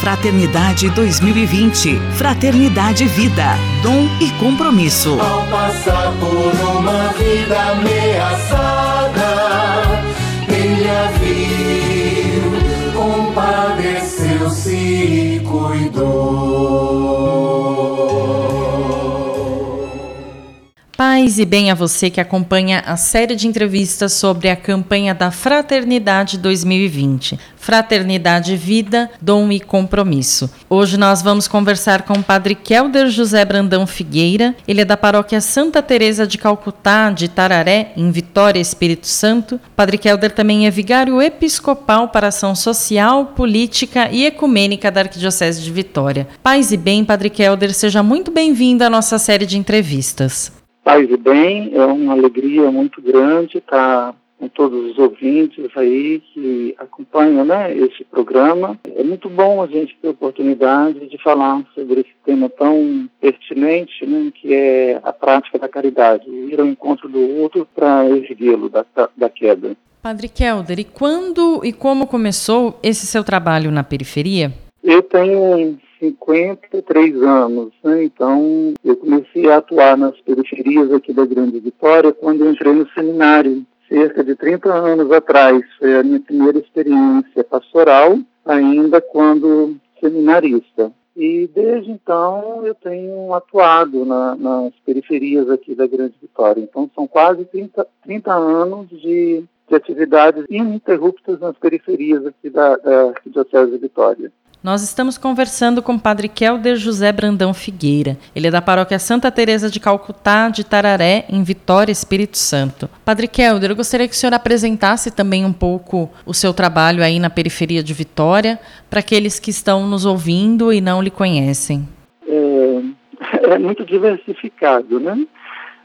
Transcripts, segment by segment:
Fraternidade 2020. Fraternidade Vida, dom e compromisso. Ao passar por uma vida ameaçada, E bem a você que acompanha a série de entrevistas sobre a campanha da Fraternidade 2020. Fraternidade, Vida, Dom e Compromisso. Hoje nós vamos conversar com o Padre Kelder José Brandão Figueira. Ele é da paróquia Santa Teresa de Calcutá, de Tararé, em Vitória, Espírito Santo. Padre Kelder também é vigário episcopal para ação social, política e ecumênica da Arquidiocese de Vitória. Paz e bem, Padre Kelder, seja muito bem-vindo à nossa série de entrevistas. Paz e bem, é uma alegria muito grande estar com todos os ouvintes aí que acompanham né, esse programa. É muito bom a gente ter a oportunidade de falar sobre esse tema tão pertinente, né, que é a prática da caridade, ir ao encontro do outro para erguê-lo da, da queda. Padre Kelder, e quando e como começou esse seu trabalho na periferia? Eu tenho 53 anos, né? então eu comecei a atuar nas periferias aqui da Grande Vitória quando entrei no seminário, cerca de 30 anos atrás. Foi a minha primeira experiência pastoral, ainda quando seminarista. E desde então eu tenho atuado na, nas periferias aqui da Grande Vitória. Então são quase 30, 30 anos de, de atividades ininterruptas nas periferias aqui da, da Arquidiocese de Vitória. Nós estamos conversando com o Padre Kelder José Brandão Figueira. Ele é da paróquia Santa Teresa de Calcutá, de Tararé, em Vitória, Espírito Santo. Padre Kelder, eu gostaria que o senhor apresentasse também um pouco o seu trabalho aí na periferia de Vitória, para aqueles que estão nos ouvindo e não lhe conhecem. É, é muito diversificado, né?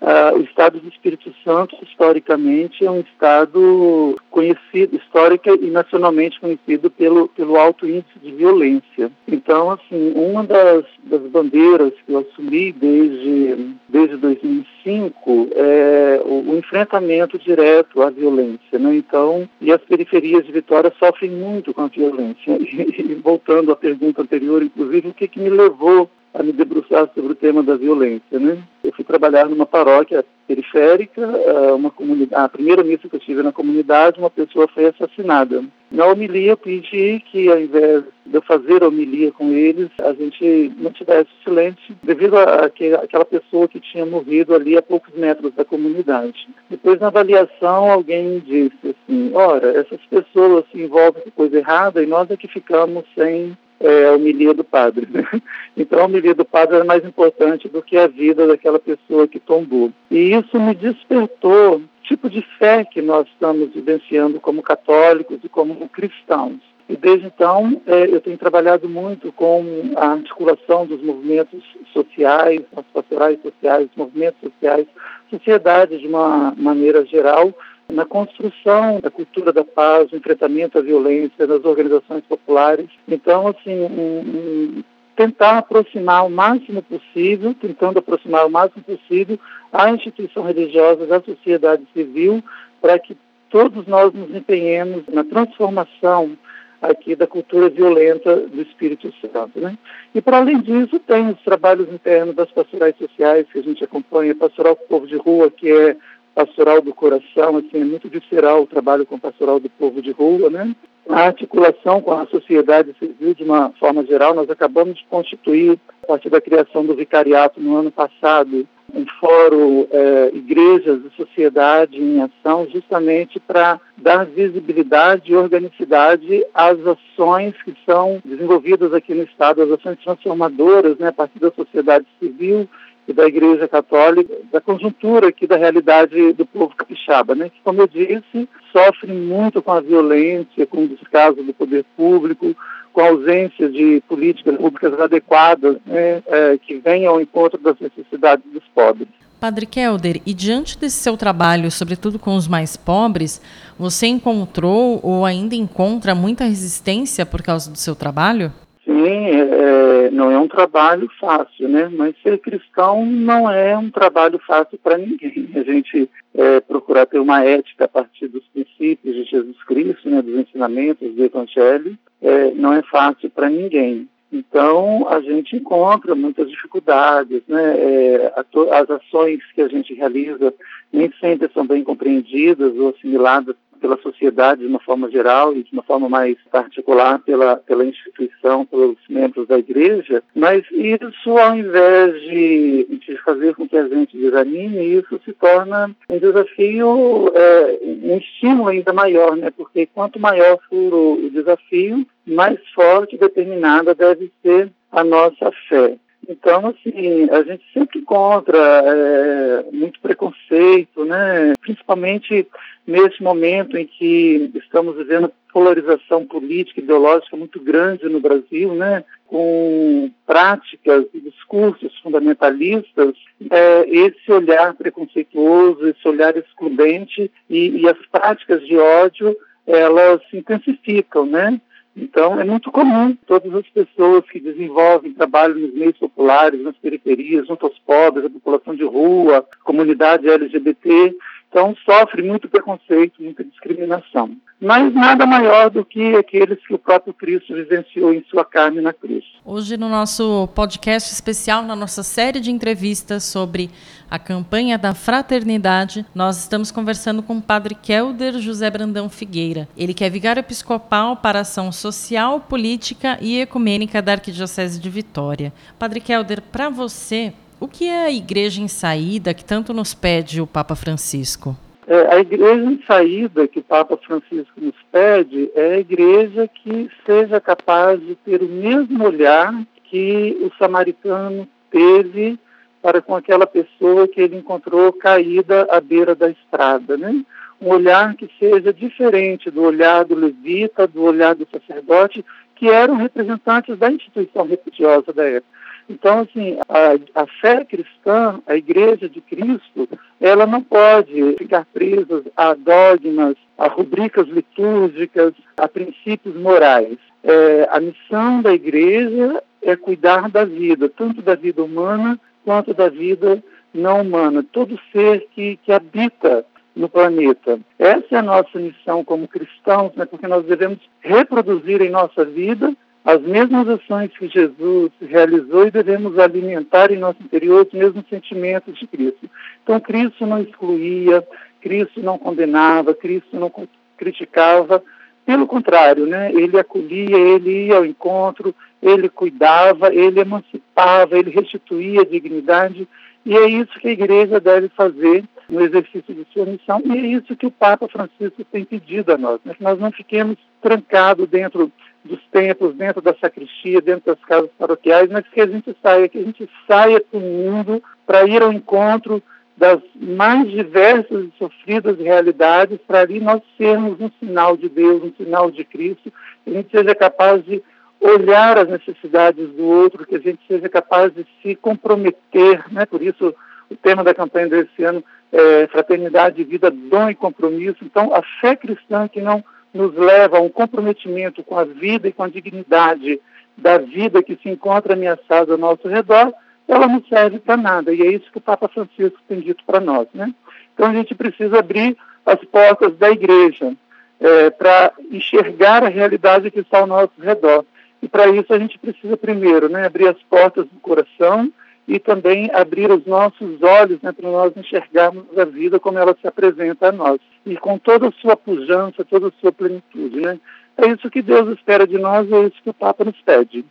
Uh, o estado do Espírito Santo, historicamente, é um estado conhecido, histórica e nacionalmente conhecido pelo, pelo alto índice de violência. Então, assim, uma das, das bandeiras que eu assumi desde, desde 2005 é o, o enfrentamento direto à violência. Né? Então, e as periferias de Vitória sofrem muito com a violência. E, e voltando à pergunta anterior, inclusive, o que, que me levou a me debruçar sobre o tema da violência, né? Eu fui trabalhar numa paróquia periférica, eh, uma comunidade, a primeira missa que eu tive na comunidade, uma pessoa foi assassinada. Na homilia eu pedi que ao invés de eu fazer a homilia com eles, a gente não tivesse silêncio devido a, que aquela pessoa que tinha morrido ali a poucos metros da comunidade. Depois na avaliação alguém disse assim, ora, essas pessoas se envolvem com coisa errada e nós é que ficamos sem é, a homilia do padre. Né? Então, a homilia do padre era mais importante do que a vida daquela pessoa que tombou. E isso me despertou o tipo de fé que nós estamos vivenciando como católicos e como cristãos. E desde então é, eu tenho trabalhado muito com a articulação dos movimentos sociais, as pastorais sociais, os movimentos sociais, sociedade de uma maneira geral, na construção da cultura da paz, no enfrentamento à violência, nas organizações populares. Então, assim, um, um, tentar aproximar o máximo possível, tentando aproximar o máximo possível a instituição religiosa da sociedade civil, para que todos nós nos empenhemos na transformação aqui da cultura violenta do Espírito Santo. Né? E, para além disso, tem os trabalhos internos das pastorais sociais que a gente acompanha, Pastoral Povo de Rua, que é pastoral do coração, assim, é muito visceral o trabalho com o pastoral do povo de rua, né? A articulação com a sociedade civil de uma forma geral, nós acabamos de constituir, a partir da criação do vicariato no ano passado, um fórum é, Igrejas e Sociedade em Ação, justamente para dar visibilidade e organicidade às ações que são desenvolvidas aqui no Estado, as ações transformadoras, né, a partir da sociedade civil, e da Igreja Católica, da conjuntura aqui da realidade do povo capixaba, né? que, como eu disse, sofre muito com a violência, com o descaso do poder público, com a ausência de políticas públicas adequadas né? é, que venham ao encontro das necessidades dos pobres. Padre Kelder, e diante desse seu trabalho, sobretudo com os mais pobres, você encontrou ou ainda encontra muita resistência por causa do seu trabalho? Sim, é, Não é um trabalho fácil, né? Mas ser cristão não é um trabalho fácil para ninguém. A gente é, procurar ter uma ética a partir dos princípios de Jesus Cristo, né, dos ensinamentos do Evangelho, é, não é fácil para ninguém. Então, a gente encontra muitas dificuldades, né? É, as ações que a gente realiza nem sempre são bem compreendidas ou assimiladas pela sociedade de uma forma geral e de uma forma mais particular pela, pela instituição, pelos membros da igreja, mas isso, ao invés de, de fazer com que a gente desanime, isso se torna um desafio, é, um estímulo ainda maior, né? porque quanto maior for o desafio, mais forte e determinada deve ser a nossa fé. Então, assim, a gente sempre encontra é, muito preconceito, né? principalmente nesse momento em que estamos vivendo polarização política e ideológica muito grande no Brasil, né? com práticas e discursos fundamentalistas, é, esse olhar preconceituoso, esse olhar excludente e, e as práticas de ódio, elas se intensificam, né? Então, é muito comum todas as pessoas que desenvolvem trabalho nos meios populares, nas periferias, junto aos pobres, a população de rua, comunidade LGBT, então sofre muito preconceito, muita discriminação. Mas nada maior do que aqueles que o próprio Cristo vivenciou em sua carne na cruz. Hoje, no nosso podcast especial, na nossa série de entrevistas sobre a campanha da fraternidade, nós estamos conversando com o padre Kelder José Brandão Figueira. Ele que é vigário episcopal para ação social, política e ecumênica da Arquidiocese de Vitória. Padre Kelder, para você, o que é a igreja em saída que tanto nos pede o Papa Francisco? É, a igreja em saída que o Papa Francisco nos pede é a igreja que seja capaz de ter o mesmo olhar que o samaritano teve para com aquela pessoa que ele encontrou caída à beira da estrada, né? Um olhar que seja diferente do olhar do levita, do olhar do sacerdote, que eram representantes da instituição religiosa da época. Então, assim, a, a, fé cristã, a igreja de Cristo, ela não pode ficar presa a dogmas, a rubricas litúrgicas, a princípios morais. É, a missão da igreja é cuidar da vida, tanto da vida humana quanto da vida não humana, todo ser que, que habita no planeta. Essa é a nossa missão como cristãos, né, porque nós devemos reproduzir em nossa vida as mesmas ações que Jesus realizou e devemos alimentar em nosso interior os mesmos sentimentos de Cristo. Então, Cristo não excluía, Cristo não condenava, Cristo não criticava, pelo contrário, né? ele acolhia, ele ia ao encontro, ele cuidava, ele emancipava, ele restituía a dignidade, e é isso que a igreja deve fazer no exercício de sua missão, e é isso que o Papa Francisco tem pedido a nós, né? que nós não fiquemos trancados dentro dos templos, dentro da sacristia, dentro das casas paroquiais, mas que a gente saia, que a gente saia para o mundo para ir ao encontro das mais diversas e sofridas realidades, para ali nós sermos um sinal de Deus, um sinal de Cristo, que a gente seja capaz de olhar as necessidades do outro, que a gente seja capaz de se comprometer, né? Por isso o tema da campanha desse ano é fraternidade, vida, dom e compromisso. Então, a fé cristã que não nos leva a um comprometimento com a vida e com a dignidade da vida que se encontra ameaçada ao nosso redor, ela não serve para nada. E é isso que o Papa Francisco tem dito para nós. Né? Então a gente precisa abrir as portas da igreja é, para enxergar a realidade que está ao nosso redor. E para isso a gente precisa primeiro né, abrir as portas do coração e também abrir os nossos olhos né, para nós enxergarmos a vida como ela se apresenta a nós e com toda a sua pujança, toda a sua plenitude. Né? É isso que Deus espera de nós, é isso que o Papa nos pede.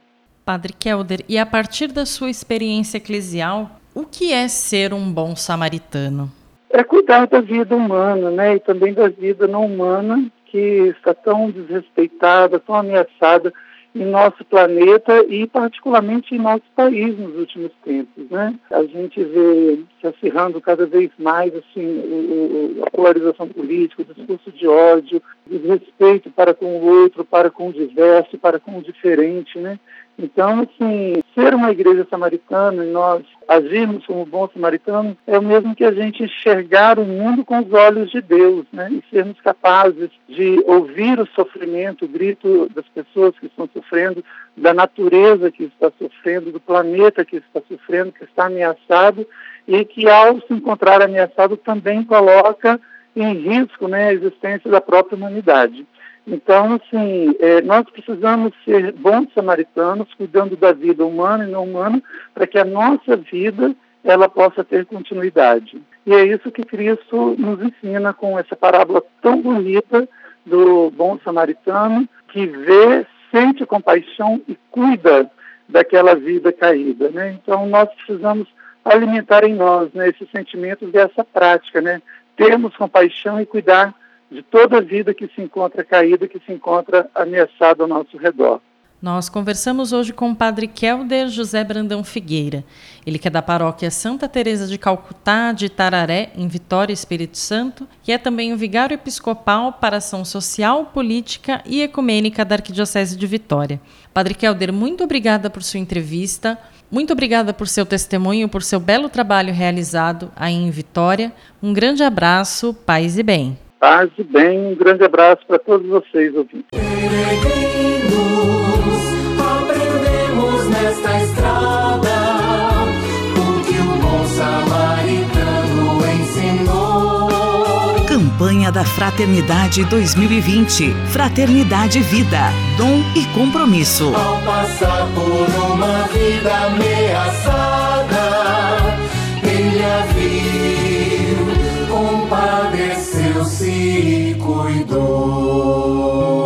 Padre Kelder, e a partir da sua experiência eclesial, o que é ser um bom samaritano? É cuidar da vida humana, né, e também da vida não humana que está tão desrespeitada, tão ameaçada em nosso planeta e particularmente em nosso país nos últimos tempos, né? A gente vê se acirrando cada vez mais assim o, o, a polarização política, o discurso de ódio, desrespeito para com o outro, para com o diverso, para com o diferente, né? Então, assim, ser uma igreja samaritana, nós agirmos como bons samaritanos é o mesmo que a gente enxergar o mundo com os olhos de Deus, né? E sermos capazes de ouvir o sofrimento, o grito das pessoas que estão sofrendo, da natureza que está sofrendo, do planeta que está sofrendo, que está ameaçado e que ao se encontrar ameaçado também coloca em risco né, a existência da própria humanidade. Então, assim, é, nós precisamos ser bons samaritanos, cuidando da vida humana e não humana, para que a nossa vida ela possa ter continuidade. E é isso que Cristo nos ensina com essa parábola tão bonita do bom samaritano, que vê, sente compaixão e cuida daquela vida caída. Né? Então, nós precisamos alimentar em nós né, esses sentimentos dessa prática, né? termos compaixão e cuidar de toda a vida que se encontra caída, que se encontra ameaçada ao nosso redor. Nós conversamos hoje com o padre Kelder José Brandão Figueira. Ele que é da paróquia Santa Teresa de Calcutá, de Tararé, em Vitória, Espírito Santo, e é também o vigário episcopal para ação social, política e ecumênica da Arquidiocese de Vitória. Padre Kelder, muito obrigada por sua entrevista. Muito obrigada por seu testemunho, por seu belo trabalho realizado aí em Vitória. Um grande abraço, paz e bem. Paz e bem, um grande abraço para todos vocês, ouvintes. aprendemos nesta estrada o que o bom samaritano ensinou. Campanha da Fraternidade 2020. Fraternidade Vida. Dom e compromisso. Ao passar por uma vida ameaçada, Deus se cuidou.